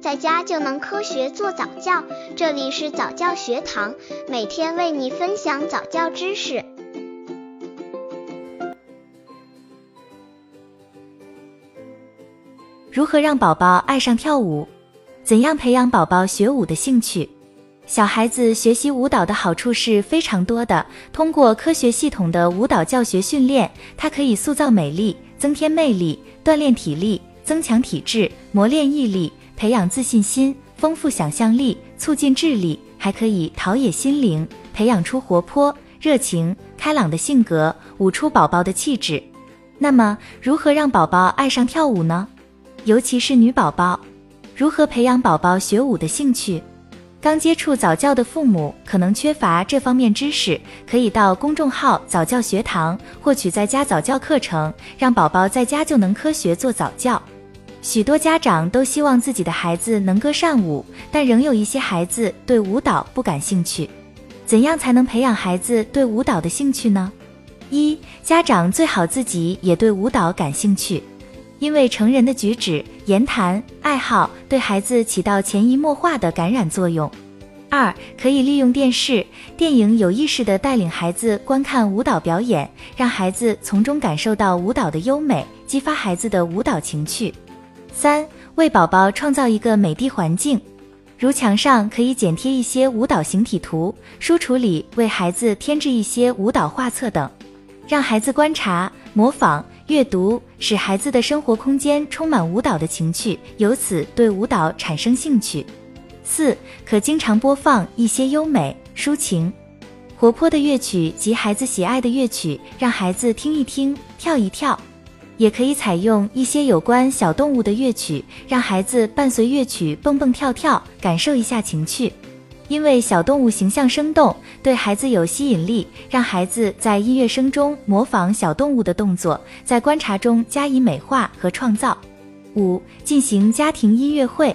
在家就能科学做早教。这里是早教学堂，每天为你分享早教知识。如何让宝宝爱上跳舞？怎样培养宝宝学舞的兴趣？小孩子学习舞蹈的好处是非常多的。通过科学系统的舞蹈教学训练，它可以塑造美丽、增添魅力、锻炼体力、增强体质、磨练毅力、培养自信心、丰富想象力、促进智力，还可以陶冶心灵，培养出活泼、热情、开朗的性格，舞出宝宝的气质。那么，如何让宝宝爱上跳舞呢？尤其是女宝宝，如何培养宝宝学舞的兴趣？刚接触早教的父母可能缺乏这方面知识，可以到公众号早教学堂获取在家早教课程，让宝宝在家就能科学做早教。许多家长都希望自己的孩子能歌善舞，但仍有一些孩子对舞蹈不感兴趣。怎样才能培养孩子对舞蹈的兴趣呢？一、家长最好自己也对舞蹈感兴趣。因为成人的举止、言谈、爱好对孩子起到潜移默化的感染作用。二，可以利用电视、电影有意识地带领孩子观看舞蹈表演，让孩子从中感受到舞蹈的优美，激发孩子的舞蹈情趣。三，为宝宝创造一个美的环境，如墙上可以剪贴一些舞蹈形体图，书橱里为孩子添置一些舞蹈画册等，让孩子观察、模仿。阅读使孩子的生活空间充满舞蹈的情趣，由此对舞蹈产生兴趣。四，可经常播放一些优美、抒情、活泼的乐曲及孩子喜爱的乐曲，让孩子听一听、跳一跳。也可以采用一些有关小动物的乐曲，让孩子伴随乐曲蹦蹦跳跳，感受一下情趣。因为小动物形象生动，对孩子有吸引力，让孩子在音乐声中模仿小动物的动作，在观察中加以美化和创造。五、进行家庭音乐会，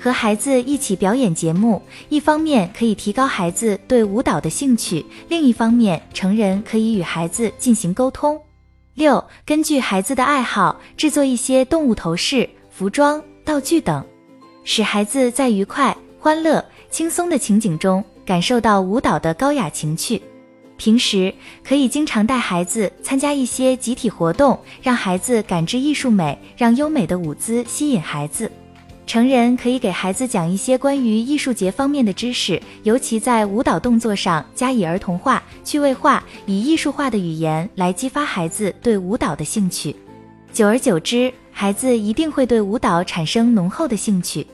和孩子一起表演节目，一方面可以提高孩子对舞蹈的兴趣，另一方面成人可以与孩子进行沟通。六、根据孩子的爱好制作一些动物头饰、服装、道具等，使孩子在愉快、欢乐。轻松的情景中，感受到舞蹈的高雅情趣。平时可以经常带孩子参加一些集体活动，让孩子感知艺术美，让优美的舞姿吸引孩子。成人可以给孩子讲一些关于艺术节方面的知识，尤其在舞蹈动作上加以儿童化、趣味化，以艺术化的语言来激发孩子对舞蹈的兴趣。久而久之，孩子一定会对舞蹈产生浓厚的兴趣。